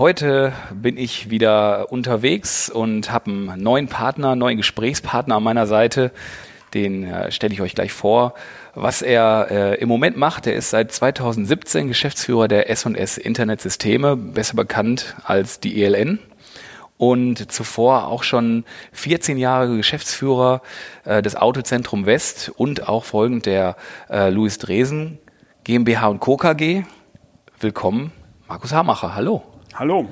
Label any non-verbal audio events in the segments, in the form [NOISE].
Heute bin ich wieder unterwegs und habe einen neuen Partner, einen neuen Gesprächspartner an meiner Seite. Den äh, stelle ich euch gleich vor. Was er äh, im Moment macht, er ist seit 2017 Geschäftsführer der S&S Internetsysteme, besser bekannt als die ELN und zuvor auch schon 14 Jahre Geschäftsführer äh, des Autozentrum West und auch folgend der äh, Louis Dresen GmbH und Co. KG. Willkommen, Markus Hamacher. Hallo. Hallo.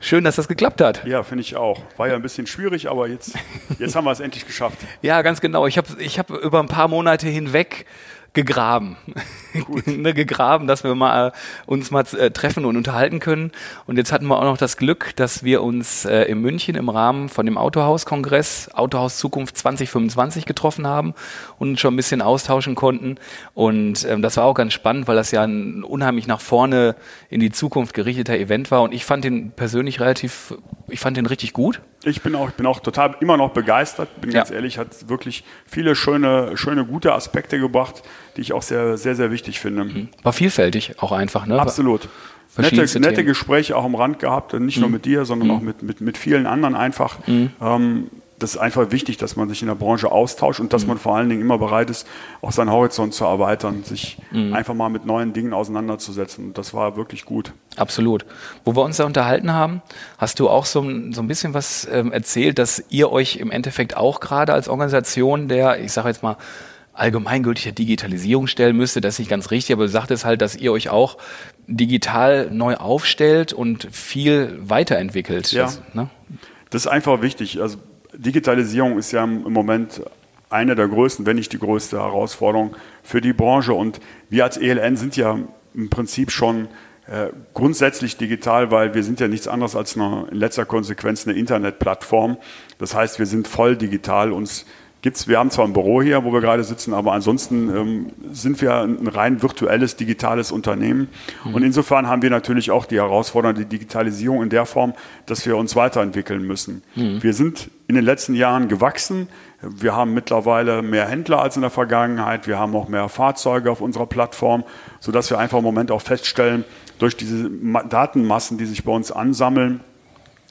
Schön, dass das geklappt hat. Ja, finde ich auch. War ja ein bisschen schwierig, aber jetzt, jetzt haben wir es endlich geschafft. [LAUGHS] Ja, ganz genau. Ich habe ich hab über ein paar Monate hinweg gegraben. [LAUGHS] [LAUGHS] ne, gegraben, dass wir mal äh, uns mal äh, treffen und unterhalten können. Und jetzt hatten wir auch noch das Glück, dass wir uns äh, in München im Rahmen von dem Autohaus-Kongress Autohaus Zukunft 2025 getroffen haben und schon ein bisschen austauschen konnten. Und ähm, das war auch ganz spannend, weil das ja ein unheimlich nach vorne in die Zukunft gerichteter Event war. Und ich fand den persönlich relativ, ich fand den richtig gut. Ich bin auch, ich bin auch total immer noch begeistert, bin ja. ganz ehrlich, hat wirklich viele schöne, schöne, gute Aspekte gebracht, die ich auch sehr, sehr, sehr wichtig finde. Mhm. War vielfältig auch einfach, ne? Absolut. Nette, nette Gespräche auch am Rand gehabt, nicht mhm. nur mit dir, sondern mhm. auch mit, mit, mit vielen anderen einfach. Mhm. Ähm, das ist einfach wichtig, dass man sich in der Branche austauscht und dass mhm. man vor allen Dingen immer bereit ist, auch seinen Horizont zu erweitern, sich mhm. einfach mal mit neuen Dingen auseinanderzusetzen. Und das war wirklich gut. Absolut. Wo wir uns da unterhalten haben, hast du auch so, so ein bisschen was ähm, erzählt, dass ihr euch im Endeffekt auch gerade als Organisation der, ich sage jetzt mal, allgemeingültige Digitalisierung stellen müsste. Das ist nicht ganz richtig, aber du sagtest halt, dass ihr euch auch digital neu aufstellt und viel weiterentwickelt. Ja. Das, ne? das ist einfach wichtig. Also Digitalisierung ist ja im Moment eine der größten, wenn nicht die größte Herausforderung für die Branche. Und wir als ELN sind ja im Prinzip schon äh, grundsätzlich digital, weil wir sind ja nichts anderes als eine, in letzter Konsequenz eine Internetplattform. Das heißt, wir sind voll digital. Uns gibt's, wir haben zwar ein Büro hier, wo wir gerade sitzen, aber ansonsten ähm, sind wir ein rein virtuelles, digitales Unternehmen. Mhm. Und insofern haben wir natürlich auch die Herausforderung, die Digitalisierung in der Form, dass wir uns weiterentwickeln müssen. Mhm. Wir sind in den letzten Jahren gewachsen. Wir haben mittlerweile mehr Händler als in der Vergangenheit. Wir haben auch mehr Fahrzeuge auf unserer Plattform, sodass wir einfach im Moment auch feststellen, durch diese Datenmassen, die sich bei uns ansammeln,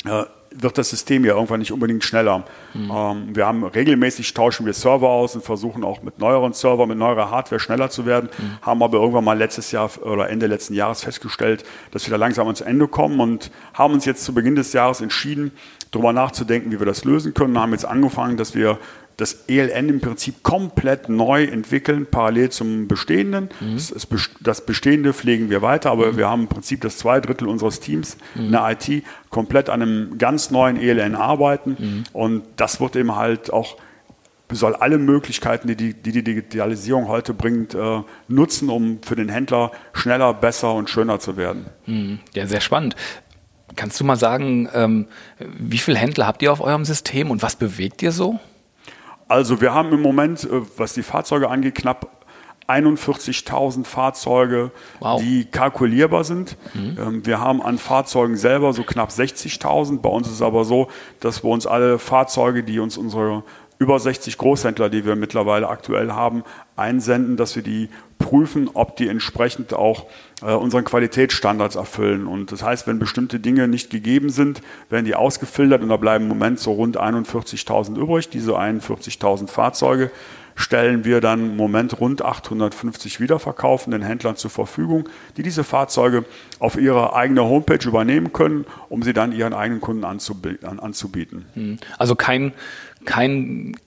äh, wird das System ja irgendwann nicht unbedingt schneller. Mhm. Ähm, wir haben regelmäßig tauschen wir Server aus und versuchen auch mit neueren Servern, mit neuerer Hardware schneller zu werden, mhm. haben aber irgendwann mal letztes Jahr oder Ende letzten Jahres festgestellt, dass wir da langsam ans Ende kommen und haben uns jetzt zu Beginn des Jahres entschieden, darüber nachzudenken, wie wir das lösen können. Wir haben jetzt angefangen, dass wir das ELN im Prinzip komplett neu entwickeln, parallel zum Bestehenden. Mhm. Das, das, Bestehende pflegen wir weiter, aber mhm. wir haben im Prinzip das zwei Drittel unseres Teams mhm. in der IT komplett an einem ganz neuen ELN arbeiten. Mhm. Und das wird eben halt auch soll alle Möglichkeiten, die die, die, die Digitalisierung heute bringt, äh, nutzen, um für den Händler schneller, besser und schöner zu werden. Mhm. Ja, sehr spannend. Kannst du mal sagen, ähm, wie viele Händler habt ihr auf eurem System und was bewegt ihr so? Also wir haben im Moment, äh, was die Fahrzeuge angeht, knapp 41.000 Fahrzeuge, wow. die kalkulierbar sind. Mhm. Ähm, wir haben an Fahrzeugen selber so knapp 60.000. Bei uns ist es aber so, dass wir uns alle Fahrzeuge, die uns unsere über 60 Großhändler, die wir mittlerweile aktuell haben, einsenden, dass wir die prüfen, ob die entsprechend auch äh, unseren Qualitätsstandards erfüllen. Und das heißt, wenn bestimmte Dinge nicht gegeben sind, werden die ausgefiltert und da bleiben im Moment so rund 41.000 übrig. Diese 41.000 Fahrzeuge stellen wir dann im Moment rund 850 wiederverkaufenden Händlern zur Verfügung, die diese Fahrzeuge auf ihre eigene Homepage übernehmen können, um sie dann ihren eigenen Kunden anzubieten. Also kein, kein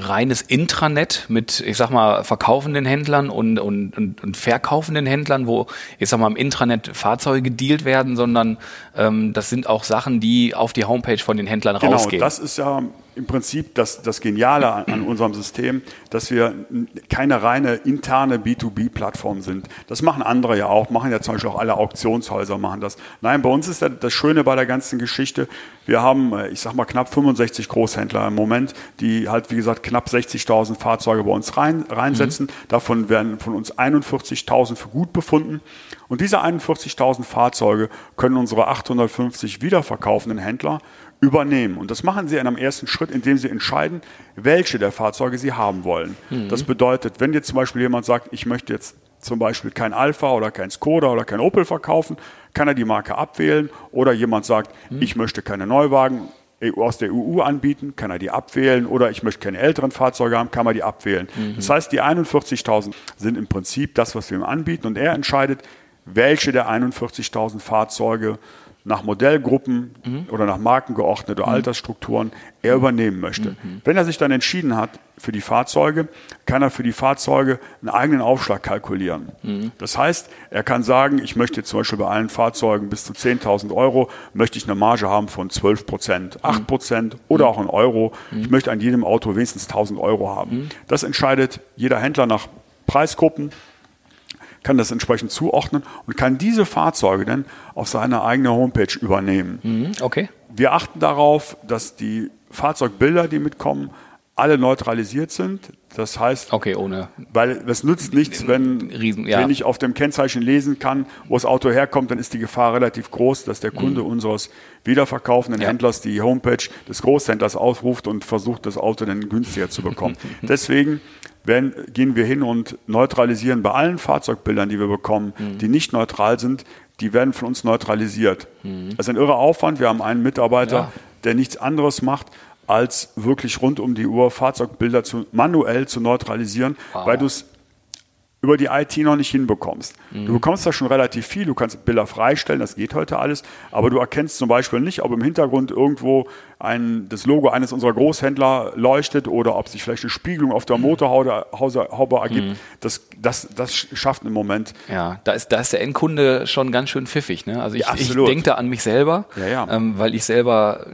reines Intranet mit, ich sag mal, verkaufenden Händlern und, und, und, und verkaufenden Händlern, wo, ich sag mal, im Intranet Fahrzeuge gedealt werden, sondern ähm, das sind auch Sachen, die auf die Homepage von den Händlern genau, rausgehen. Das ist ja im Prinzip das, das Geniale an, an, unserem System, dass wir keine reine interne B2B-Plattform sind. Das machen andere ja auch, machen ja zum Beispiel auch alle Auktionshäuser machen das. Nein, bei uns ist das Schöne bei der ganzen Geschichte, wir haben, äh, ich sag mal, knapp 65 Großhändler im Moment, die halt, wie gesagt, knapp 60.000 Fahrzeuge bei uns rein, reinsetzen. Mhm. Davon werden von uns 41.000 für gut befunden. Und diese 41.000 Fahrzeuge können unsere 850 wiederverkaufenden Händler übernehmen. Und das machen sie in einem ersten Schritt, indem sie entscheiden, welche der Fahrzeuge sie haben wollen. Mhm. Das bedeutet, wenn jetzt zum Beispiel jemand sagt, ich möchte jetzt zum Beispiel kein Alpha oder kein Skoda oder kein Opel verkaufen, kann er die Marke abwählen. Oder jemand sagt, mhm. ich möchte keine Neuwagen aus der EU anbieten, kann er die abwählen. Oder ich möchte keine älteren Fahrzeuge haben, kann man die abwählen. Mhm. Das heißt, die 41.000 sind im Prinzip das, was wir ihm anbieten. Und er entscheidet, welche der 41.000 Fahrzeuge nach Modellgruppen mhm. oder nach Marken geordnet oder mhm. Altersstrukturen er übernehmen möchte. Mhm. Wenn er sich dann entschieden hat für die Fahrzeuge, kann er für die Fahrzeuge einen eigenen Aufschlag kalkulieren. Mhm. Das heißt, er kann sagen, ich möchte zum Beispiel bei allen Fahrzeugen bis zu 10.000 Euro, möchte ich eine Marge haben von 12 Prozent, 8 Prozent oder auch einen Euro. Ich möchte an jedem Auto wenigstens 1.000 Euro haben. Das entscheidet jeder Händler nach Preisgruppen, kann das entsprechend zuordnen und kann diese Fahrzeuge dann auf seine eigene Homepage übernehmen. Mhm, okay. Wir achten darauf, dass die Fahrzeugbilder, die mitkommen, alle neutralisiert sind. Das heißt, okay, ohne. Weil es nützt nichts, wenn, Riesen, ja. wenn ich auf dem Kennzeichen lesen kann, wo das Auto herkommt, dann ist die Gefahr relativ groß, dass der Kunde mhm. unseres wiederverkaufenden ja. Händlers die Homepage des Großhändlers aufruft und versucht, das Auto dann günstiger zu bekommen. [LAUGHS] Deswegen werden, gehen wir hin und neutralisieren bei allen Fahrzeugbildern, die wir bekommen, mhm. die nicht neutral sind, die werden von uns neutralisiert. Mhm. Das ist ein irrer Aufwand. Wir haben einen Mitarbeiter, ja. der nichts anderes macht, als wirklich rund um die Uhr Fahrzeugbilder zu, manuell zu neutralisieren, wow. weil du es über die IT noch nicht hinbekommst. Mhm. Du bekommst da schon relativ viel, du kannst Bilder freistellen, das geht heute alles, aber du erkennst zum Beispiel nicht, ob im Hintergrund irgendwo ein, das Logo eines unserer Großhändler leuchtet oder ob sich vielleicht eine Spiegelung auf der mhm. Motorhaube ergibt. Mhm. Das, das, das schafft im Moment. Ja, da ist, da ist der Endkunde schon ganz schön pfiffig. Ne? Also ich, ja, ich denke da an mich selber, ja, ja. Ähm, weil ich selber,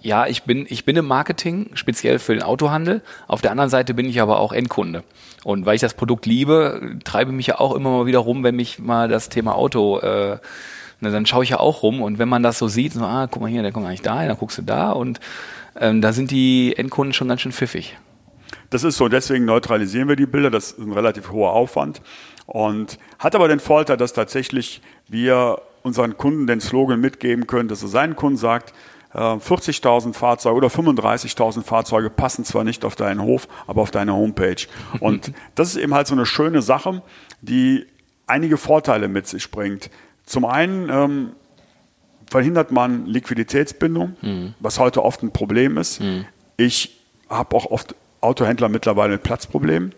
ja, ich bin, ich bin im Marketing, speziell für den Autohandel. Auf der anderen Seite bin ich aber auch Endkunde. Und weil ich das Produkt liebe, treibe mich ja auch immer mal wieder rum, wenn mich mal das Thema Auto äh, dann schaue ich ja auch rum und wenn man das so sieht, so, ah, guck mal hier, der kommt eigentlich da, dann guckst du da und ähm, da sind die Endkunden schon ganz schön pfiffig. Das ist so, deswegen neutralisieren wir die Bilder, das ist ein relativ hoher Aufwand und hat aber den Vorteil, dass tatsächlich wir unseren Kunden den Slogan mitgeben können, dass er seinen Kunden sagt, 40.000 äh, Fahrzeuge oder 35.000 Fahrzeuge passen zwar nicht auf deinen Hof, aber auf deine Homepage. Und [LAUGHS] das ist eben halt so eine schöne Sache, die einige Vorteile mit sich bringt. Zum einen ähm, verhindert man Liquiditätsbindung, mhm. was heute oft ein Problem ist. Mhm. Ich habe auch oft Autohändler mittlerweile mit Platzproblemen.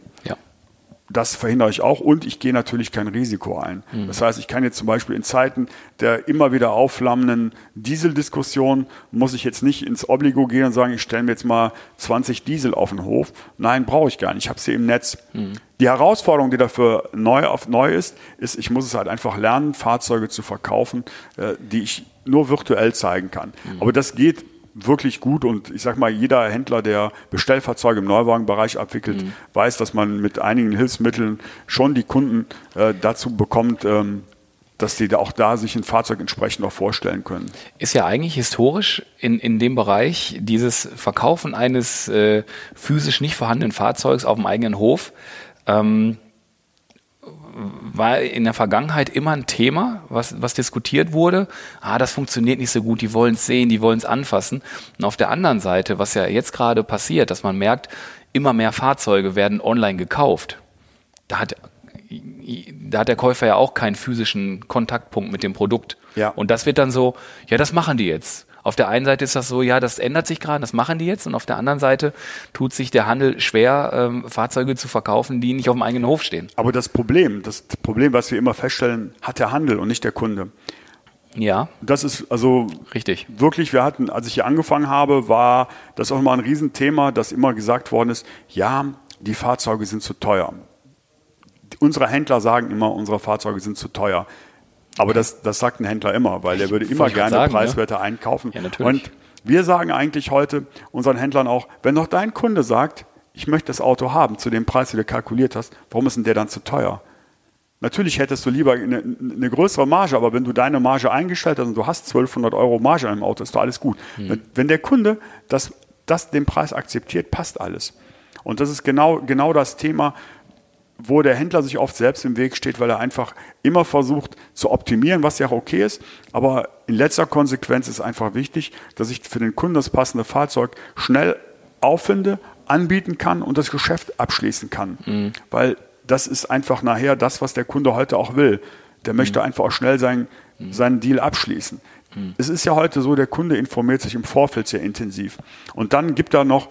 Das verhindere ich auch und ich gehe natürlich kein Risiko ein. Mhm. Das heißt, ich kann jetzt zum Beispiel in Zeiten der immer wieder aufflammenden Dieseldiskussion, muss ich jetzt nicht ins Obligo gehen und sagen, ich stelle mir jetzt mal 20 Diesel auf den Hof. Nein, brauche ich gar nicht. Ich habe sie im Netz. Mhm. Die Herausforderung, die dafür neu auf neu ist, ist, ich muss es halt einfach lernen, Fahrzeuge zu verkaufen, äh, die ich nur virtuell zeigen kann. Mhm. Aber das geht wirklich gut und ich sag mal, jeder Händler, der Bestellfahrzeuge im Neuwagenbereich abwickelt, mhm. weiß, dass man mit einigen Hilfsmitteln schon die Kunden äh, dazu bekommt, ähm, dass die da auch da sich ein Fahrzeug entsprechend auch vorstellen können. Ist ja eigentlich historisch in, in dem Bereich dieses Verkaufen eines äh, physisch nicht vorhandenen Fahrzeugs auf dem eigenen Hof ähm, war in der Vergangenheit immer ein Thema, was, was diskutiert wurde. Ah, das funktioniert nicht so gut, die wollen es sehen, die wollen es anfassen. Und auf der anderen Seite, was ja jetzt gerade passiert, dass man merkt, immer mehr Fahrzeuge werden online gekauft. Da hat, da hat der Käufer ja auch keinen physischen Kontaktpunkt mit dem Produkt. Ja. Und das wird dann so, ja, das machen die jetzt. Auf der einen Seite ist das so, ja, das ändert sich gerade, das machen die jetzt. Und auf der anderen Seite tut sich der Handel schwer, ähm, Fahrzeuge zu verkaufen, die nicht auf dem eigenen Hof stehen. Aber das Problem, das Problem, was wir immer feststellen, hat der Handel und nicht der Kunde. Ja. Das ist also richtig. Wirklich, wir hatten, als ich hier angefangen habe, war das auch immer ein Riesenthema, dass immer gesagt worden ist, ja, die Fahrzeuge sind zu teuer. Unsere Händler sagen immer, unsere Fahrzeuge sind zu teuer. Aber das, das sagt ein Händler immer, weil er würde immer gerne sagen, preiswerter ja. einkaufen. Ja, natürlich. Und Wir sagen eigentlich heute unseren Händlern auch, wenn doch dein Kunde sagt, ich möchte das Auto haben zu dem Preis, den du kalkuliert hast, warum ist denn der dann zu teuer? Natürlich hättest du lieber eine, eine, größere Marge, aber wenn du deine Marge eingestellt hast und du hast 1200 Euro Marge in einem Auto, ist doch alles gut. Mhm. Wenn, wenn, der Kunde das, das den Preis akzeptiert, passt alles. Und das ist genau, genau das Thema, wo der Händler sich oft selbst im Weg steht, weil er einfach immer versucht zu optimieren, was ja auch okay ist. Aber in letzter Konsequenz ist einfach wichtig, dass ich für den Kunden das passende Fahrzeug schnell auffinde, anbieten kann und das Geschäft abschließen kann. Mhm. Weil das ist einfach nachher das, was der Kunde heute auch will. Der möchte mhm. einfach auch schnell sein, mhm. seinen Deal abschließen. Mhm. Es ist ja heute so, der Kunde informiert sich im Vorfeld sehr intensiv. Und dann gibt er noch,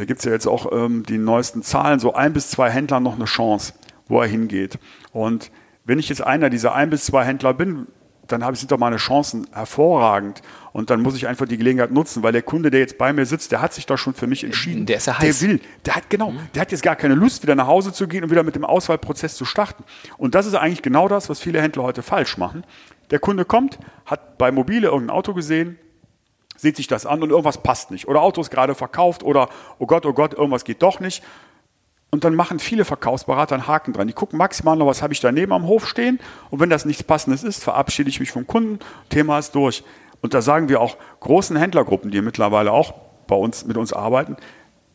da gibt es ja jetzt auch ähm, die neuesten Zahlen, so ein bis zwei Händler noch eine Chance, wo er hingeht. Und wenn ich jetzt einer dieser ein bis zwei Händler bin, dann habe ich, sind doch meine Chancen hervorragend. Und dann muss ich einfach die Gelegenheit nutzen, weil der Kunde, der jetzt bei mir sitzt, der hat sich doch schon für mich entschieden. Der ist ja heiß. Der will, der hat genau, mhm. der hat jetzt gar keine Lust, wieder nach Hause zu gehen und wieder mit dem Auswahlprozess zu starten. Und das ist eigentlich genau das, was viele Händler heute falsch machen. Der Kunde kommt, hat bei Mobile irgendein Auto gesehen, sieht sich das an und irgendwas passt nicht. Oder Auto ist gerade verkauft oder, oh Gott, oh Gott, irgendwas geht doch nicht. Und dann machen viele Verkaufsberater einen Haken dran. Die gucken maximal noch, was habe ich daneben am Hof stehen. Und wenn das nichts Passendes ist, verabschiede ich mich vom Kunden. Thema ist durch. Und da sagen wir auch großen Händlergruppen, die mittlerweile auch bei uns, mit uns arbeiten,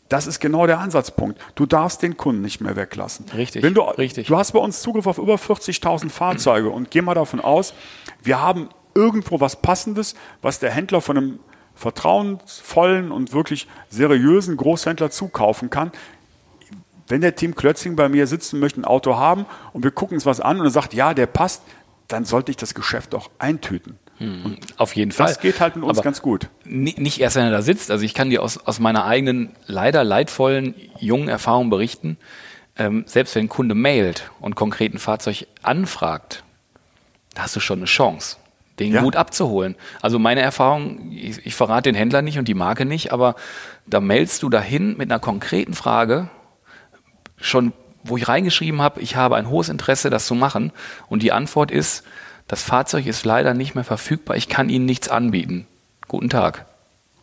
das ist genau der Ansatzpunkt. Du darfst den Kunden nicht mehr weglassen. Richtig. Wenn du, richtig. du hast bei uns Zugriff auf über 40.000 Fahrzeuge und geh mal davon aus, wir haben irgendwo was Passendes, was der Händler von einem vertrauensvollen und wirklich seriösen Großhändler zukaufen kann wenn der Team Klötzing bei mir sitzt und möchte ein Auto haben und wir gucken uns was an und er sagt, ja, der passt, dann sollte ich das Geschäft auch eintüten. Hm, auf jeden Fall. Das geht halt mit uns Aber ganz gut. Nicht erst, wenn er da sitzt. Also ich kann dir aus, aus meiner eigenen, leider leidvollen, jungen Erfahrung berichten, ähm, selbst wenn ein Kunde mailt und konkret ein Fahrzeug anfragt, da hast du schon eine Chance, den ja. gut abzuholen. Also meine Erfahrung, ich, ich verrate den Händler nicht und die Marke nicht, aber da mailst du dahin mit einer konkreten Frage schon, wo ich reingeschrieben habe, ich habe ein hohes Interesse, das zu machen. Und die Antwort ist, das Fahrzeug ist leider nicht mehr verfügbar, ich kann Ihnen nichts anbieten. Guten Tag.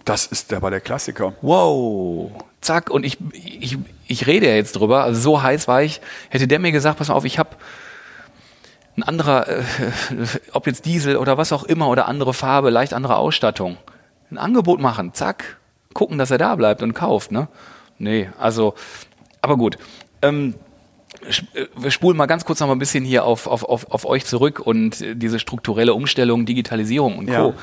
Das ist aber der Klassiker. Wow. Zack. Und ich, ich, ich rede ja jetzt drüber. Also so heiß war ich. Hätte der mir gesagt, pass mal auf, ich habe ein anderer, äh, [LAUGHS] ob jetzt Diesel oder was auch immer oder andere Farbe, leicht andere Ausstattung. Ein Angebot machen. Zack. Gucken, dass er da bleibt und kauft. Ne? Nee, also, aber gut. Ähm, äh, wir spulen mal ganz kurz noch mal ein bisschen hier auf, auf, auf, auf euch zurück und diese strukturelle Umstellung, Digitalisierung und Co. Ja.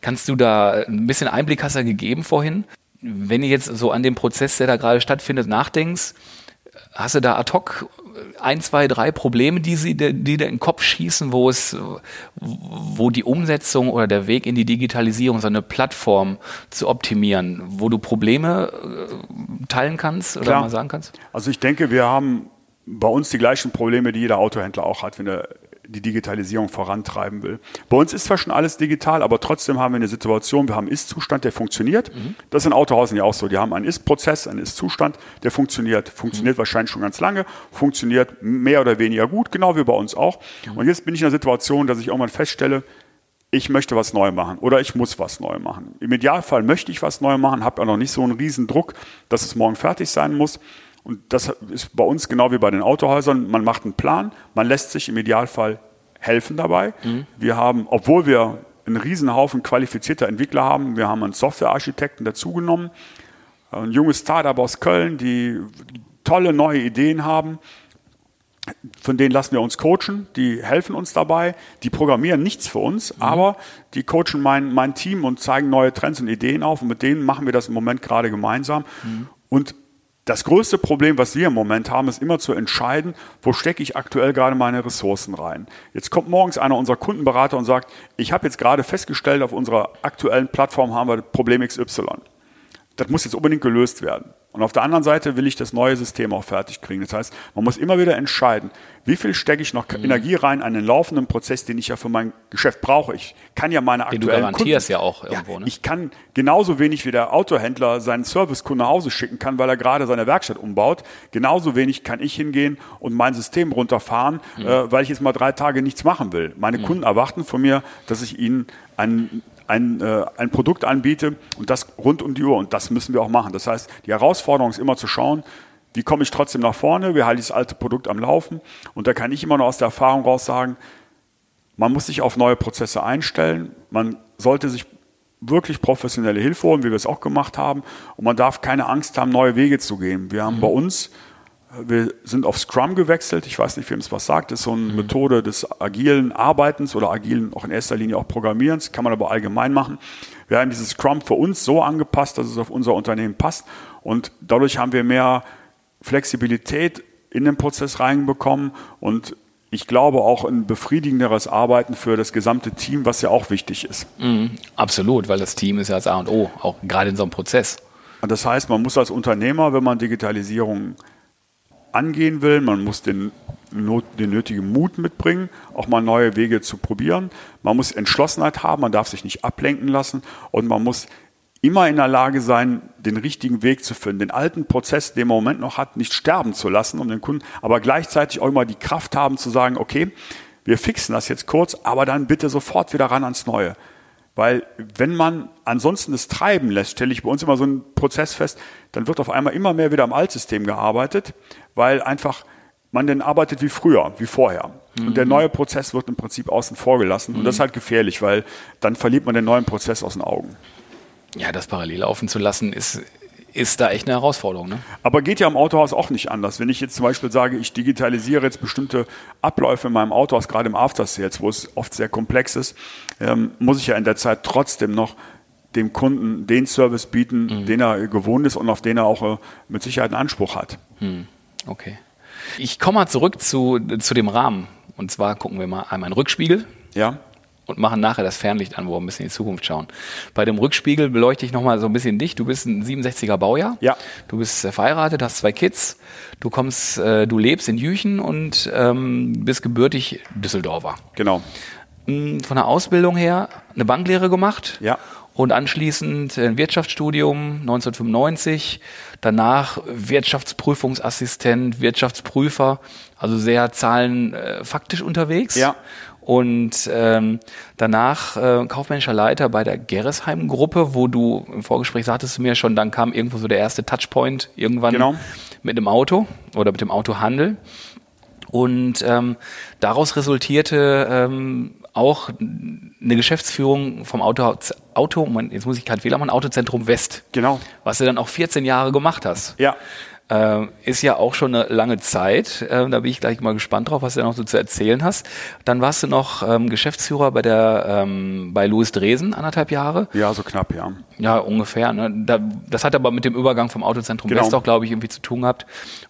Kannst du da ein bisschen Einblick hast du gegeben vorhin? Wenn ihr jetzt so an dem Prozess, der da gerade stattfindet, nachdenkst, hast du da ad hoc ein, zwei, drei Probleme, die sie, die dir in den Kopf schießen, wo es, wo die Umsetzung oder der Weg in die Digitalisierung, so eine Plattform zu optimieren, wo du Probleme äh, teilen kannst oder Klar. mal sagen kannst? Also ich denke, wir haben bei uns die gleichen Probleme, die jeder Autohändler auch hat, wenn er die Digitalisierung vorantreiben will. Bei uns ist zwar schon alles digital, aber trotzdem haben wir eine Situation, wir haben einen Ist-Zustand, der funktioniert. Mhm. Das ist in Autohausen ja auch so. Die haben einen Ist-Prozess, einen Ist-Zustand, der funktioniert. Funktioniert mhm. wahrscheinlich schon ganz lange, funktioniert mehr oder weniger gut, genau wie bei uns auch. Mhm. Und jetzt bin ich in der Situation, dass ich irgendwann feststelle, ich möchte was neu machen oder ich muss was neu machen. Im Idealfall möchte ich was neu machen, habe ja noch nicht so einen riesen Druck, dass es morgen fertig sein muss. Und das ist bei uns genau wie bei den Autohäusern. Man macht einen Plan, man lässt sich im Idealfall helfen dabei. Mhm. Wir haben, obwohl wir einen Riesenhaufen qualifizierter Entwickler haben, wir haben einen Softwarearchitekten dazugenommen, ein junges Startup aus Köln, die tolle neue Ideen haben. Von denen lassen wir uns coachen, die helfen uns dabei, die programmieren nichts für uns, mhm. aber die coachen mein, mein Team und zeigen neue Trends und Ideen auf und mit denen machen wir das im Moment gerade gemeinsam. Mhm. Und das größte Problem, was wir im Moment haben, ist immer zu entscheiden, wo stecke ich aktuell gerade meine Ressourcen rein. Jetzt kommt morgens einer unserer Kundenberater und sagt, ich habe jetzt gerade festgestellt, auf unserer aktuellen Plattform haben wir Problem XY. Das muss jetzt unbedingt gelöst werden. Und auf der anderen Seite will ich das neue System auch fertig kriegen. Das heißt, man muss immer wieder entscheiden, wie viel stecke ich noch mhm. Energie rein an den laufenden Prozess, den ich ja für mein Geschäft brauche. Ich kann ja meine aktuellen den du garantierst Kunden, ja auch irgendwo. Ne? Ich kann genauso wenig wie der Autohändler seinen Servicekunde nach Hause schicken kann, weil er gerade seine Werkstatt umbaut. Genauso wenig kann ich hingehen und mein System runterfahren, mhm. äh, weil ich jetzt mal drei Tage nichts machen will. Meine mhm. Kunden erwarten von mir, dass ich ihnen einen ein, äh, ein Produkt anbiete und das rund um die Uhr. Und das müssen wir auch machen. Das heißt, die Herausforderung ist immer zu schauen, wie komme ich trotzdem nach vorne, wie halte ich das alte Produkt am Laufen. Und da kann ich immer noch aus der Erfahrung raus sagen, man muss sich auf neue Prozesse einstellen. Man sollte sich wirklich professionelle Hilfe holen, wie wir es auch gemacht haben. Und man darf keine Angst haben, neue Wege zu gehen. Wir haben mhm. bei uns, wir sind auf Scrum gewechselt. Ich weiß nicht, wem es was sagt. Das ist so eine mhm. Methode des agilen Arbeitens oder agilen auch in erster Linie auch Programmierens. Kann man aber allgemein machen. Wir haben dieses Scrum für uns so angepasst, dass es auf unser Unternehmen passt. Und dadurch haben wir mehr Flexibilität in den Prozess reinbekommen und ich glaube auch ein befriedigenderes Arbeiten für das gesamte Team, was ja auch wichtig ist. Mhm, absolut, weil das Team ist ja das A und O, auch gerade in so einem Prozess. Und das heißt, man muss als Unternehmer, wenn man Digitalisierung angehen will, man muss den, den nötigen Mut mitbringen, auch mal neue Wege zu probieren. Man muss Entschlossenheit haben, man darf sich nicht ablenken lassen und man muss immer in der Lage sein, den richtigen Weg zu finden, den alten Prozess, den man im Moment noch hat, nicht sterben zu lassen, um den Kunden, aber gleichzeitig auch immer die Kraft haben zu sagen, okay, wir fixen das jetzt kurz, aber dann bitte sofort wieder ran ans Neue. Weil wenn man ansonsten das treiben lässt, stelle ich bei uns immer so einen Prozess fest, dann wird auf einmal immer mehr wieder am Altsystem gearbeitet, weil einfach man dann arbeitet wie früher, wie vorher. Mhm. Und der mhm. neue Prozess wird im Prinzip außen vor gelassen. Mhm. Und das ist halt gefährlich, weil dann verliert man den neuen Prozess aus den Augen. Ja, das parallel laufen zu lassen, ist, ist da echt eine Herausforderung. Ne? Aber geht ja im Autohaus auch nicht anders. Wenn ich jetzt zum Beispiel sage, ich digitalisiere jetzt bestimmte Abläufe in meinem Autohaus, gerade im After Sales, wo es oft sehr komplex ist, ähm, muss ich ja in der Zeit trotzdem noch dem Kunden den Service bieten, mhm. den er gewohnt ist und auf den er auch äh, mit Sicherheit einen Anspruch hat. Mhm. Okay. Ich komme mal zurück zu, zu dem Rahmen. Und zwar gucken wir mal einmal einen Rückspiegel. Ja und machen nachher das Fernlicht an, wo wir ein bisschen in die Zukunft schauen. Bei dem Rückspiegel beleuchte ich nochmal so ein bisschen dich. Du bist ein 67er Baujahr. Ja. Du bist äh, verheiratet, hast zwei Kids. Du kommst, äh, du lebst in Jüchen und ähm, bist gebürtig Düsseldorfer. Genau. Hm, von der Ausbildung her eine Banklehre gemacht. Ja. Und anschließend ein Wirtschaftsstudium 1995, danach Wirtschaftsprüfungsassistent, Wirtschaftsprüfer, also sehr zahlenfaktisch äh, unterwegs. Ja und ähm, danach äh, kaufmännischer Leiter bei der Gerresheim-Gruppe, wo du im Vorgespräch sagtest du mir schon, dann kam irgendwo so der erste Touchpoint irgendwann genau. mit dem Auto oder mit dem Autohandel. Und ähm, daraus resultierte ähm, auch eine Geschäftsführung vom Auto, Auto jetzt muss ich gerade Fehler machen, Autozentrum West. Genau. Was du dann auch 14 Jahre gemacht hast. Ja. Äh, ist ja auch schon eine lange Zeit. Äh, da bin ich gleich mal gespannt drauf, was du noch so zu erzählen hast. Dann warst du noch ähm, Geschäftsführer bei der ähm, bei Louis Dresen anderthalb Jahre. Ja, so knapp, ja. Ja, ungefähr. Ne? Da, das hat aber mit dem Übergang vom Autozentrum genau. West auch, glaube ich, irgendwie zu tun gehabt.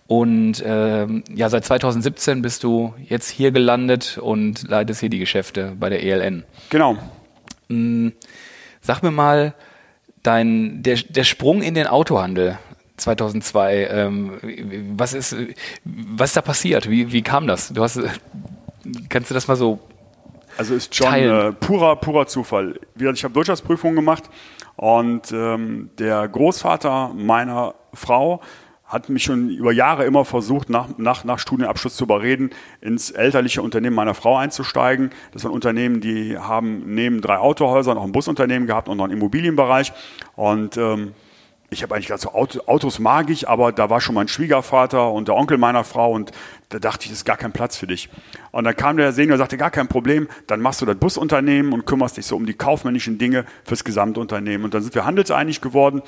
Und ähm, ja, seit 2017 bist du jetzt hier gelandet und leitest hier die Geschäfte bei der ELN. Genau. Hm, sag mir mal, dein, der, der Sprung in den Autohandel, 2002. Ähm, was ist, was ist da passiert? Wie, wie kam das? Du hast, kannst du das mal so also ist schon äh, purer, purer Zufall. Ich habe Wirtschaftsprüfungen gemacht und ähm, der Großvater meiner Frau hat mich schon über Jahre immer versucht, nach, nach, nach Studienabschluss zu überreden, ins elterliche Unternehmen meiner Frau einzusteigen. Das waren Unternehmen, die haben neben drei Autohäusern auch ein Busunternehmen gehabt und noch einen Immobilienbereich. Und ähm, ich habe eigentlich gesagt, so Autos mag ich, aber da war schon mein Schwiegervater und der Onkel meiner Frau und da dachte ich, das ist gar kein Platz für dich. Und dann kam der Senior und sagte, gar kein Problem, dann machst du das Busunternehmen und kümmerst dich so um die kaufmännischen Dinge fürs Gesamtunternehmen. Und dann sind wir handelseinig geworden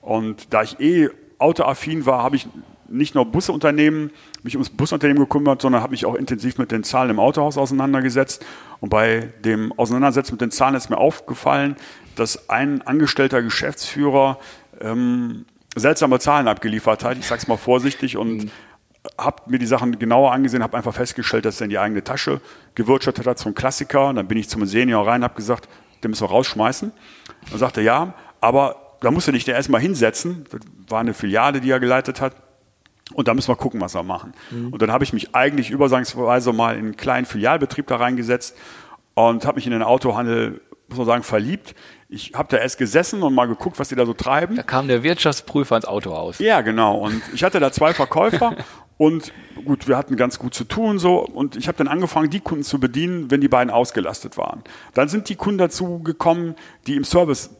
und da ich eh autoaffin war, habe ich nicht nur Busunternehmen, mich ums Busunternehmen gekümmert, sondern habe mich auch intensiv mit den Zahlen im Autohaus auseinandergesetzt. Und bei dem Auseinandersetzen mit den Zahlen ist mir aufgefallen, dass ein angestellter Geschäftsführer ähm, seltsame Zahlen abgeliefert hat. Ich sage es mal vorsichtig und mhm. habe mir die Sachen genauer angesehen, habe einfach festgestellt, dass er in die eigene Tasche gewirtschaftet hat, so ein Klassiker. Und dann bin ich zum Senior rein, habe gesagt, den müssen wir rausschmeißen. Dann sagte er, ja, aber da musst du dich erstmal hinsetzen. Das war eine Filiale, die er geleitet hat. Und da müssen wir gucken, was wir machen. Mhm. Und dann habe ich mich eigentlich übersangsweise mal in einen kleinen Filialbetrieb da reingesetzt und habe mich in den Autohandel, muss man sagen, verliebt ich habe da erst gesessen und mal geguckt, was die da so treiben. Da kam der Wirtschaftsprüfer ins Autohaus. Ja, genau. Und ich hatte da zwei Verkäufer [LAUGHS] Und gut, wir hatten ganz gut zu tun so und ich habe dann angefangen, die Kunden zu bedienen, wenn die beiden ausgelastet waren. Dann sind die Kunden dazu gekommen, die im Service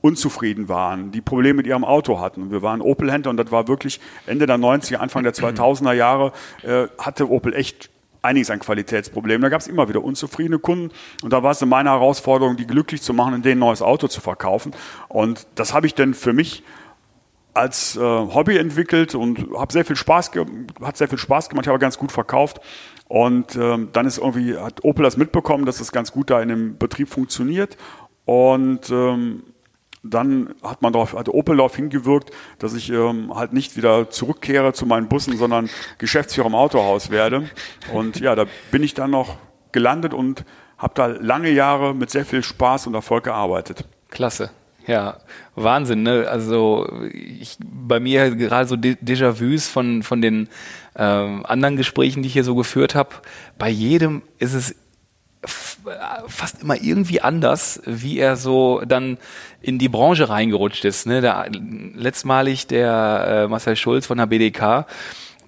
unzufrieden waren, die Probleme mit ihrem Auto hatten. Und wir waren Opel-Händler und das war wirklich Ende der 90er, Anfang der [CLEARS THROAT] 2000er Jahre, äh, hatte Opel echt einiges an Qualitätsproblemen. Da gab es immer wieder unzufriedene Kunden und da war es meine Herausforderung, die glücklich zu machen, in denen ein neues Auto zu verkaufen. Und das habe ich dann für mich als äh, Hobby entwickelt und habe sehr viel Spaß hat sehr viel Spaß gemacht, ich habe ganz gut verkauft und ähm, dann ist irgendwie hat Opel das mitbekommen, dass das ganz gut da in dem Betrieb funktioniert und ähm, dann hat man darauf, hat Opel darauf hingewirkt, dass ich ähm, halt nicht wieder zurückkehre zu meinen Bussen, sondern Geschäftsführer im Autohaus werde. Und ja, da bin ich dann noch gelandet und habe da lange Jahre mit sehr viel Spaß und Erfolg gearbeitet. Klasse. Ja, Wahnsinn, ne? Also ich, bei mir gerade so Déjà-vus von, von den ähm, anderen Gesprächen, die ich hier so geführt habe. Bei jedem ist es fast immer irgendwie anders, wie er so dann in die Branche reingerutscht ist. Ne? Da, letztmalig der äh, Marcel Schulz von der BDK,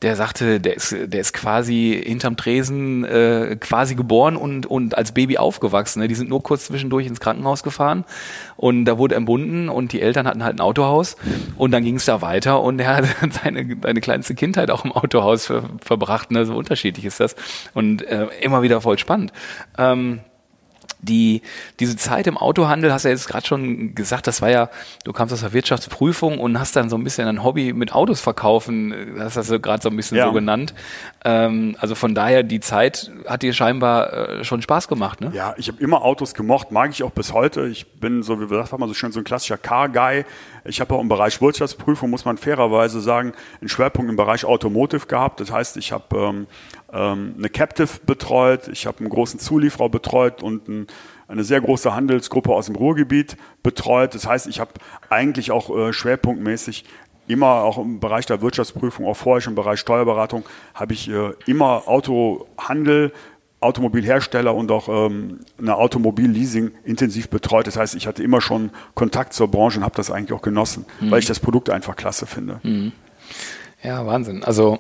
der sagte, der ist, der ist quasi hinterm Tresen äh, quasi geboren und, und als Baby aufgewachsen. Ne? Die sind nur kurz zwischendurch ins Krankenhaus gefahren und da wurde entbunden und die Eltern hatten halt ein Autohaus und dann ging es da weiter und er hat [LAUGHS] seine, seine kleinste Kindheit auch im Autohaus ver, verbracht. Ne? So unterschiedlich ist das und äh, immer wieder voll spannend. Ähm, die, diese Zeit im Autohandel, hast du ja jetzt gerade schon gesagt, das war ja, du kamst aus der Wirtschaftsprüfung und hast dann so ein bisschen ein Hobby mit Autos verkaufen, das hast du gerade so ein bisschen ja. so genannt. Ähm, also von daher, die Zeit hat dir scheinbar äh, schon Spaß gemacht, ne? Ja, ich habe immer Autos gemocht, mag ich auch bis heute. Ich bin so, wie wir gesagt haben, so schön so ein klassischer Car-Guy. Ich habe auch im Bereich Wirtschaftsprüfung, muss man fairerweise sagen, einen Schwerpunkt im Bereich Automotive gehabt. Das heißt, ich habe ähm, ähm, eine Captive betreut, ich habe einen großen Zulieferer betreut und ein, eine sehr große Handelsgruppe aus dem Ruhrgebiet betreut. Das heißt, ich habe eigentlich auch äh, schwerpunktmäßig immer auch im Bereich der Wirtschaftsprüfung, auch vorher schon im Bereich Steuerberatung, habe ich äh, immer Autohandel, Automobilhersteller und auch ähm, eine Automobilleasing intensiv betreut. Das heißt, ich hatte immer schon Kontakt zur Branche und habe das eigentlich auch genossen, mhm. weil ich das Produkt einfach klasse finde. Mhm. Ja, Wahnsinn. Also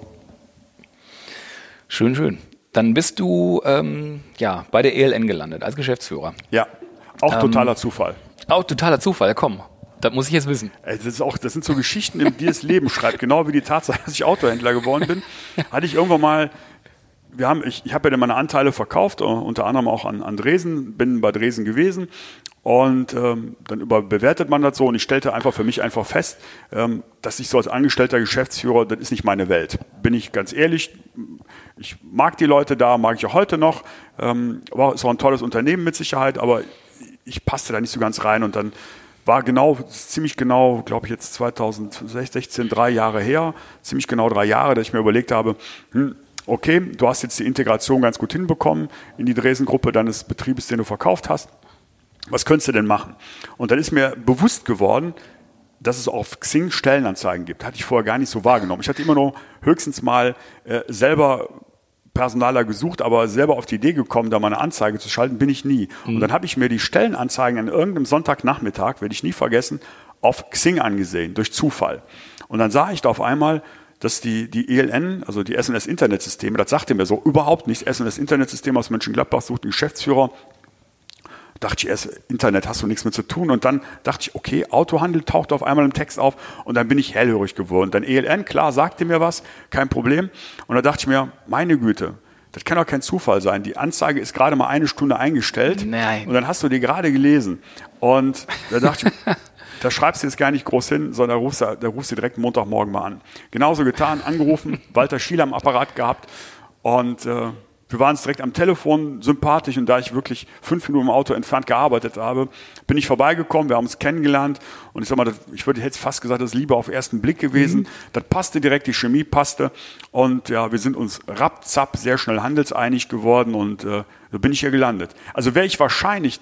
Schön, schön. Dann bist du ähm, ja bei der ELN gelandet als Geschäftsführer. Ja, auch ähm, totaler Zufall. Auch totaler Zufall, komm. Das muss ich jetzt wissen. Das, ist auch, das sind so Geschichten, die das Leben schreibt. Genau wie die Tatsache, dass ich Autohändler geworden bin, [LAUGHS] hatte ich irgendwann mal wir haben, ich, ich habe ja meine Anteile verkauft, unter anderem auch an, an Dresden, bin bei Dresden gewesen und ähm, dann überbewertet man das so und ich stellte einfach für mich einfach fest, ähm, dass ich so als angestellter Geschäftsführer, das ist nicht meine Welt. Bin ich ganz ehrlich, ich mag die Leute da, mag ich auch heute noch, ähm, war ist auch ein tolles Unternehmen mit Sicherheit, aber ich passte da nicht so ganz rein und dann war genau, ziemlich genau, glaube ich jetzt 2016, drei Jahre her, ziemlich genau drei Jahre, dass ich mir überlegt habe, hm, okay, du hast jetzt die Integration ganz gut hinbekommen in die Dresden-Gruppe deines Betriebes, den du verkauft hast. Was könntest du denn machen? Und dann ist mir bewusst geworden, dass es auf Xing Stellenanzeigen gibt. Hatte ich vorher gar nicht so wahrgenommen. Ich hatte immer nur höchstens mal äh, selber Personaler gesucht, aber selber auf die Idee gekommen, da mal eine Anzeige zu schalten, bin ich nie. Mhm. Und dann habe ich mir die Stellenanzeigen an irgendeinem Sonntagnachmittag, werde ich nie vergessen, auf Xing angesehen, durch Zufall. Und dann sah ich da auf einmal, dass die, die ELN, also die SNS Internetsysteme, das sagte mir so überhaupt nicht. SNS Internetsystem aus Mönchengladbach sucht einen Geschäftsführer. Dachte ich erst, Internet hast du nichts mit zu tun. Und dann dachte ich, okay, Autohandel taucht auf einmal im Text auf und dann bin ich hellhörig geworden. Dann ELN, klar, sagte mir was, kein Problem. Und da dachte ich mir, meine Güte, das kann doch kein Zufall sein. Die Anzeige ist gerade mal eine Stunde eingestellt. Nein. Und dann hast du die gerade gelesen. Und da dachte ich, [LAUGHS] da schreibst du jetzt gar nicht groß hin, sondern da rufst du, da rufst du direkt Montagmorgen mal an. Genauso getan, angerufen, [LAUGHS] Walter Schiele am Apparat gehabt und äh, wir waren es direkt am Telefon, sympathisch und da ich wirklich fünf Minuten im Auto entfernt gearbeitet habe, bin ich vorbeigekommen, wir haben uns kennengelernt und ich sag mal, das, ich würde jetzt fast gesagt, das ist Liebe auf ersten Blick gewesen. Mhm. Das passte direkt, die Chemie passte und ja, wir sind uns rapzapp sehr schnell handelseinig geworden und äh, so bin ich hier gelandet. Also wäre ich wahrscheinlich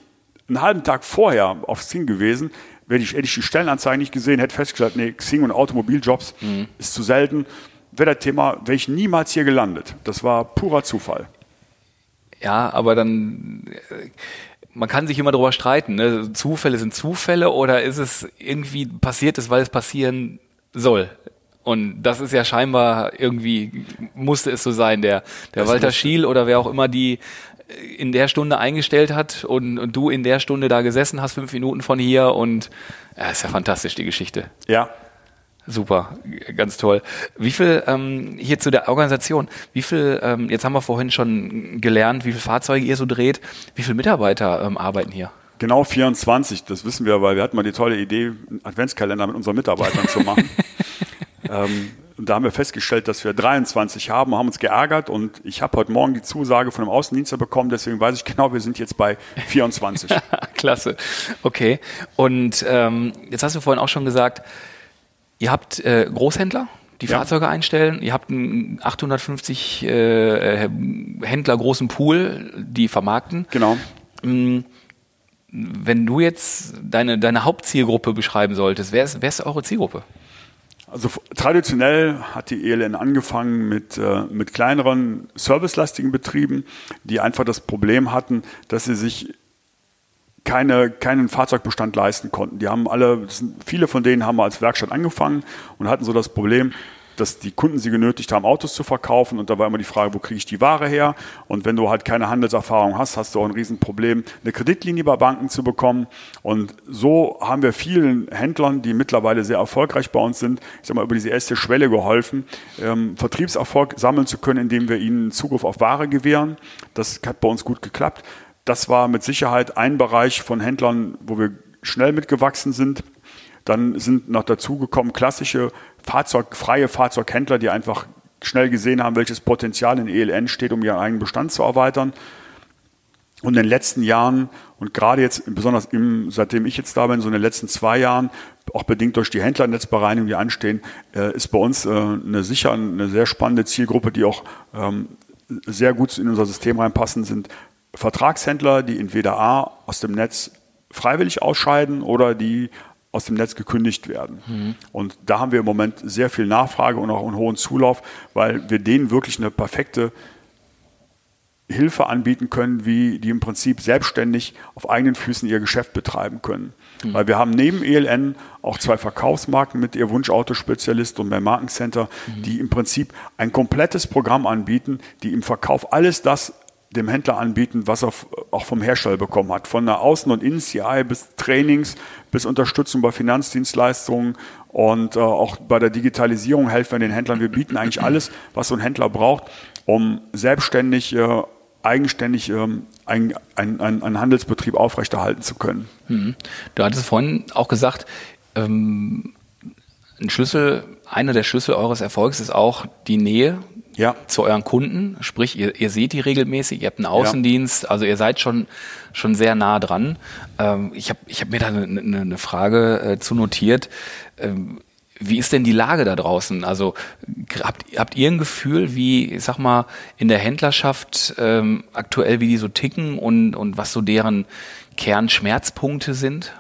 einen halben Tag vorher auf Xing gewesen, hätte ich, hätte ich die Stellenanzeigen nicht gesehen, hätte festgestellt, nee, Xing und Automobiljobs mhm. ist zu selten, wäre das Thema, wäre ich niemals hier gelandet. Das war purer Zufall. Ja, aber dann, äh, man kann sich immer darüber streiten, ne? Zufälle sind Zufälle oder ist es irgendwie passiert ist, weil es passieren soll? Und das ist ja scheinbar irgendwie, musste es so sein, der, der Walter Schiel oder wer auch immer die in der Stunde eingestellt hat und, und, du in der Stunde da gesessen hast, fünf Minuten von hier und ja, ist ja fantastisch, die Geschichte. Ja. Super, ganz toll. Wie viel, ähm, hier zu der Organisation, wie viel, ähm, jetzt haben wir vorhin schon gelernt, wie viele Fahrzeuge ihr so dreht, wie viele Mitarbeiter ähm, arbeiten hier? Genau 24, das wissen wir, weil wir hatten mal die tolle Idee, einen Adventskalender mit unseren Mitarbeitern zu machen. [LAUGHS] ähm, und da haben wir festgestellt, dass wir 23 haben, haben uns geärgert und ich habe heute Morgen die Zusage von einem Außendienstler bekommen, deswegen weiß ich genau, wir sind jetzt bei 24. [LAUGHS] Klasse. Okay. Und ähm, jetzt hast du vorhin auch schon gesagt, ihr habt äh, Großhändler, die ja. Fahrzeuge einstellen. Ihr habt einen 850 äh, Händler großen Pool, die vermarkten. Genau. Mm, wenn du jetzt deine, deine Hauptzielgruppe beschreiben solltest, wer ist, wer ist eure Zielgruppe? Also traditionell hat die ELN angefangen mit, äh, mit kleineren servicelastigen Betrieben, die einfach das Problem hatten, dass sie sich keine, keinen Fahrzeugbestand leisten konnten. Die haben alle, viele von denen haben als Werkstatt angefangen und hatten so das Problem, dass die Kunden sie genötigt haben, Autos zu verkaufen. Und da war immer die Frage, wo kriege ich die Ware her? Und wenn du halt keine Handelserfahrung hast, hast du auch ein Riesenproblem, eine Kreditlinie bei Banken zu bekommen. Und so haben wir vielen Händlern, die mittlerweile sehr erfolgreich bei uns sind, ich sag mal, über diese erste Schwelle geholfen, ähm, Vertriebserfolg sammeln zu können, indem wir ihnen Zugriff auf Ware gewähren. Das hat bei uns gut geklappt. Das war mit Sicherheit ein Bereich von Händlern, wo wir schnell mitgewachsen sind. Dann sind noch dazugekommen klassische Fahrzeug, freie Fahrzeughändler, die einfach schnell gesehen haben, welches Potenzial in ELN steht, um ihren eigenen Bestand zu erweitern. Und in den letzten Jahren und gerade jetzt, besonders im, seitdem ich jetzt da bin, so in den letzten zwei Jahren, auch bedingt durch die Händlernetzbereinigung, die anstehen, äh, ist bei uns äh, eine sicher eine sehr spannende Zielgruppe, die auch ähm, sehr gut in unser System reinpassen, sind Vertragshändler, die entweder A aus dem Netz freiwillig ausscheiden oder die aus dem Netz gekündigt werden. Mhm. Und da haben wir im Moment sehr viel Nachfrage und auch einen hohen Zulauf, weil wir denen wirklich eine perfekte Hilfe anbieten können, wie die im Prinzip selbstständig auf eigenen Füßen ihr Geschäft betreiben können. Mhm. Weil wir haben neben ELN auch zwei Verkaufsmarken mit ihr Wunschautospezialist und mehr Markencenter, mhm. die im Prinzip ein komplettes Programm anbieten, die im Verkauf alles das dem Händler anbieten, was er auch vom Hersteller bekommen hat. Von der Außen- und Innen-CI bis Trainings, bis Unterstützung bei Finanzdienstleistungen und äh, auch bei der Digitalisierung helfen wir den Händlern. Wir bieten eigentlich alles, was so ein Händler braucht, um selbstständig, äh, eigenständig ähm, einen ein, ein Handelsbetrieb aufrechterhalten zu können. Mhm. Du hattest vorhin auch gesagt, ähm, ein Schlüssel, einer der Schlüssel eures Erfolgs ist auch die Nähe ja. zu euren Kunden. Sprich, ihr, ihr seht die regelmäßig, ihr habt einen Außendienst, ja. also ihr seid schon, schon sehr nah dran. Ähm, ich habe ich hab mir da eine, eine, eine Frage äh, zu notiert. Ähm, wie ist denn die Lage da draußen? Also habt, habt ihr ein Gefühl, wie, ich sag mal, in der Händlerschaft ähm, aktuell, wie die so ticken und, und was so deren Kernschmerzpunkte sind?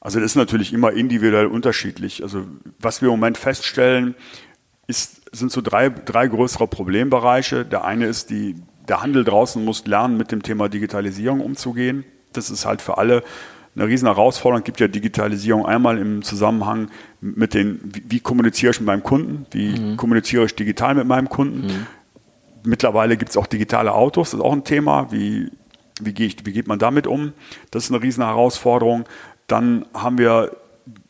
Also das ist natürlich immer individuell unterschiedlich. Also was wir im Moment feststellen, ist, sind so drei, drei größere Problembereiche. Der eine ist, die, der Handel draußen muss lernen, mit dem Thema Digitalisierung umzugehen. Das ist halt für alle eine riesen Herausforderung. Es gibt ja Digitalisierung einmal im Zusammenhang mit den, wie, kommuniziere ich mit meinem Kunden, wie mhm. kommuniziere ich digital mit meinem Kunden. Mhm. Mittlerweile gibt es auch digitale Autos, das ist auch ein Thema. Wie, wie, gehe ich, wie geht man damit um? Das ist eine riesen Herausforderung. Dann haben wir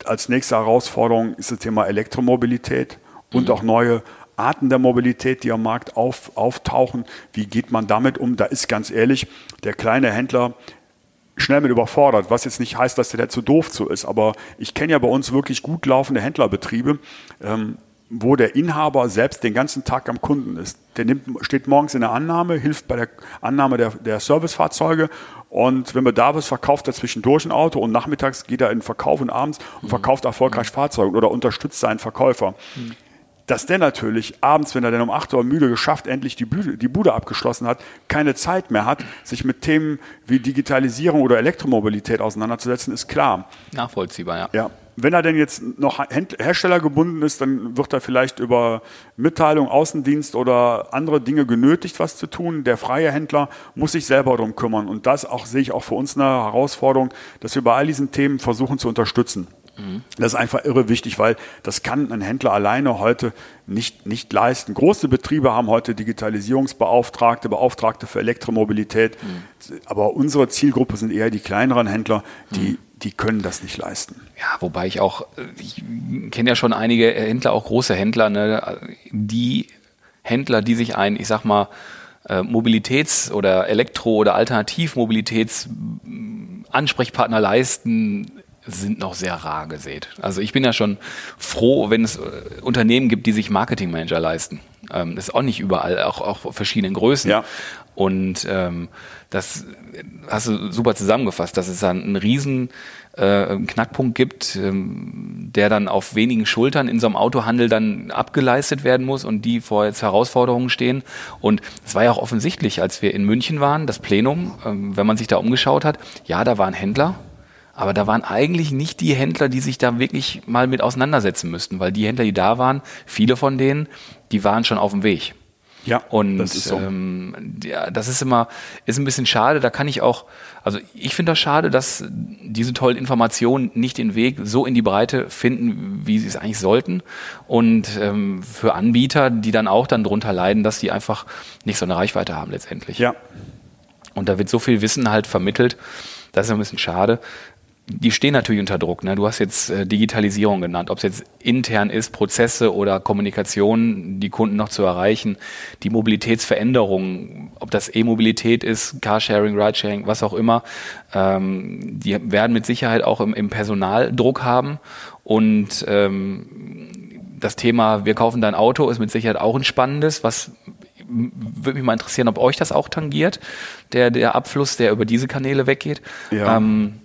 als nächste Herausforderung ist das Thema Elektromobilität und auch neue Arten der Mobilität, die am Markt auf, auftauchen. Wie geht man damit um? Da ist ganz ehrlich der kleine Händler schnell mit überfordert, was jetzt nicht heißt, dass der zu doof zu ist. Aber ich kenne ja bei uns wirklich gut laufende Händlerbetriebe, ähm, wo der Inhaber selbst den ganzen Tag am Kunden ist. Der nimmt, steht morgens in der Annahme, hilft bei der Annahme der, der Servicefahrzeuge und wenn da was verkauft er zwischendurch ein Auto und nachmittags geht er in den Verkauf und abends und verkauft erfolgreich mhm. Fahrzeuge oder unterstützt seinen Verkäufer. Mhm dass der natürlich abends, wenn er dann um 8 Uhr müde geschafft, endlich die Bude, die Bude abgeschlossen hat, keine Zeit mehr hat, sich mit Themen wie Digitalisierung oder Elektromobilität auseinanderzusetzen, ist klar. Nachvollziehbar, ja. Ja. Wenn er denn jetzt noch Hersteller gebunden ist, dann wird er vielleicht über Mitteilung, Außendienst oder andere Dinge genötigt, was zu tun. Der freie Händler muss sich selber darum kümmern. Und das auch sehe ich auch für uns eine Herausforderung, dass wir bei all diesen Themen versuchen zu unterstützen. Das ist einfach irre wichtig, weil das kann ein Händler alleine heute nicht, nicht leisten. Große Betriebe haben heute Digitalisierungsbeauftragte, Beauftragte für Elektromobilität. Mhm. Aber unsere Zielgruppe sind eher die kleineren Händler, die, mhm. die können das nicht leisten. Ja, wobei ich auch, ich kenne ja schon einige Händler, auch große Händler, ne, die Händler, die sich ein, ich sag mal, äh, Mobilitäts- oder Elektro- oder Alternativmobilitätsansprechpartner leisten, sind noch sehr rar gesät. Also ich bin ja schon froh, wenn es äh, Unternehmen gibt, die sich Marketingmanager leisten. Ähm, das ist auch nicht überall, auch, auch verschiedenen Größen. Ja. Und ähm, das hast du super zusammengefasst, dass es dann einen riesen äh, Knackpunkt gibt, ähm, der dann auf wenigen Schultern in so einem Autohandel dann abgeleistet werden muss und die vor jetzt Herausforderungen stehen. Und es war ja auch offensichtlich, als wir in München waren, das Plenum, ähm, wenn man sich da umgeschaut hat, ja, da waren Händler, aber da waren eigentlich nicht die Händler, die sich da wirklich mal mit auseinandersetzen müssten, weil die Händler, die da waren, viele von denen, die waren schon auf dem Weg. Ja, und das ist so. Ähm, ja, das ist immer, ist ein bisschen schade. Da kann ich auch, also ich finde das schade, dass diese tollen Informationen nicht den Weg so in die Breite finden, wie sie es eigentlich sollten. Und ähm, für Anbieter, die dann auch dann drunter leiden, dass die einfach nicht so eine Reichweite haben letztendlich. Ja. Und da wird so viel Wissen halt vermittelt. Das ist ein bisschen schade die stehen natürlich unter Druck. Ne? Du hast jetzt äh, Digitalisierung genannt, ob es jetzt intern ist, Prozesse oder Kommunikation, die Kunden noch zu erreichen, die Mobilitätsveränderungen, ob das E-Mobilität ist, Carsharing, Ridesharing, was auch immer, ähm, die werden mit Sicherheit auch im, im Personaldruck haben und ähm, das Thema, wir kaufen dein Auto, ist mit Sicherheit auch ein spannendes, was würde mich mal interessieren, ob euch das auch tangiert, der, der Abfluss, der über diese Kanäle weggeht. Ja. Ähm,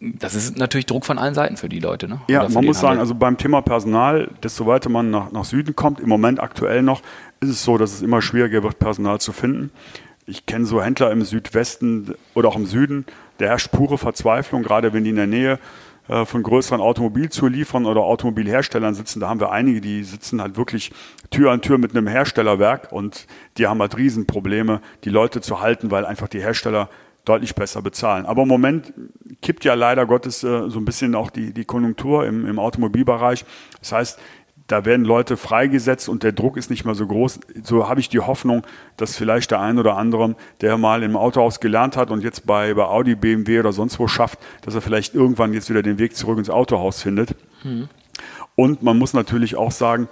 das ist natürlich Druck von allen Seiten für die Leute. Ne? Ja, man muss sagen, also beim Thema Personal, desto weiter man nach, nach Süden kommt, im Moment aktuell noch, ist es so, dass es immer schwieriger wird, Personal zu finden. Ich kenne so Händler im Südwesten oder auch im Süden, der herrscht pure Verzweiflung, gerade wenn die in der Nähe äh, von größeren Automobilzulieferern oder Automobilherstellern sitzen. Da haben wir einige, die sitzen halt wirklich Tür an Tür mit einem Herstellerwerk und die haben halt Riesenprobleme, die Leute zu halten, weil einfach die Hersteller deutlich besser bezahlen. Aber im Moment kippt ja leider Gottes äh, so ein bisschen auch die, die Konjunktur im, im Automobilbereich. Das heißt, da werden Leute freigesetzt und der Druck ist nicht mehr so groß. So habe ich die Hoffnung, dass vielleicht der ein oder andere, der mal im Autohaus gelernt hat und jetzt bei, bei Audi, BMW oder sonst wo schafft, dass er vielleicht irgendwann jetzt wieder den Weg zurück ins Autohaus findet. Mhm. Und man muss natürlich auch sagen,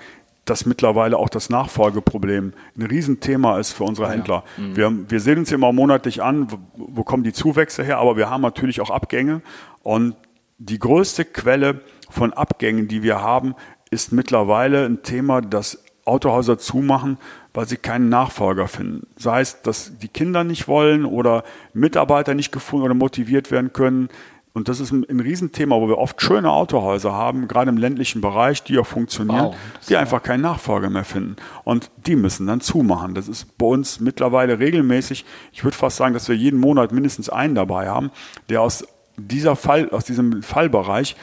dass mittlerweile auch das Nachfolgeproblem ein Riesenthema ist für unsere Händler. Ja. Mhm. Wir, wir sehen uns immer monatlich an, wo, wo kommen die Zuwächse her, aber wir haben natürlich auch Abgänge. Und die größte Quelle von Abgängen, die wir haben, ist mittlerweile ein Thema, dass Autohäuser zumachen, weil sie keinen Nachfolger finden. Sei es, dass die Kinder nicht wollen oder Mitarbeiter nicht gefunden oder motiviert werden können. Und das ist ein, ein Riesenthema, wo wir oft schöne Autohäuser haben, gerade im ländlichen Bereich, die auch funktionieren, wow, die einfach keinen Nachfolger mehr finden. Und die müssen dann zumachen. Das ist bei uns mittlerweile regelmäßig. Ich würde fast sagen, dass wir jeden Monat mindestens einen dabei haben, der aus dieser Fall, aus diesem Fallbereich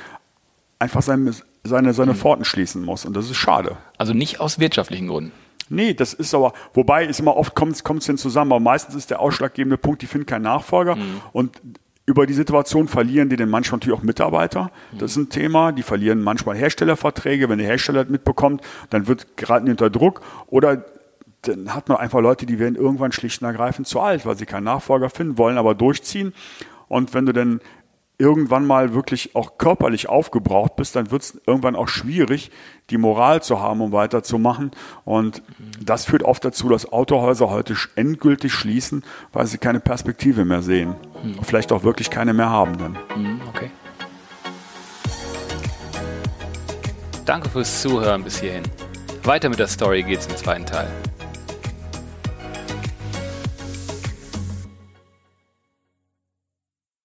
einfach seine, seine, seine mhm. Pforten schließen muss. Und das ist schade. Also nicht aus wirtschaftlichen Gründen. Nee, das ist aber, wobei ist immer oft kommt es denn zusammen, aber meistens ist der ausschlaggebende Punkt, die finden keinen Nachfolger. Mhm. Und über die Situation verlieren die dann manchmal natürlich auch Mitarbeiter. Das ist ein Thema. Die verlieren manchmal Herstellerverträge. Wenn der Hersteller das mitbekommt, dann wird geraten unter Druck. Oder dann hat man einfach Leute, die werden irgendwann schlicht und ergreifend zu alt, weil sie keinen Nachfolger finden, wollen aber durchziehen. Und wenn du dann irgendwann mal wirklich auch körperlich aufgebraucht bist, dann wird es irgendwann auch schwierig, die Moral zu haben, um weiterzumachen. Und das führt oft dazu, dass Autohäuser heute endgültig schließen, weil sie keine Perspektive mehr sehen. Mhm. Vielleicht auch wirklich keine mehr haben dann. Mhm, okay. Danke fürs Zuhören bis hierhin. Weiter mit der Story geht's im zweiten Teil.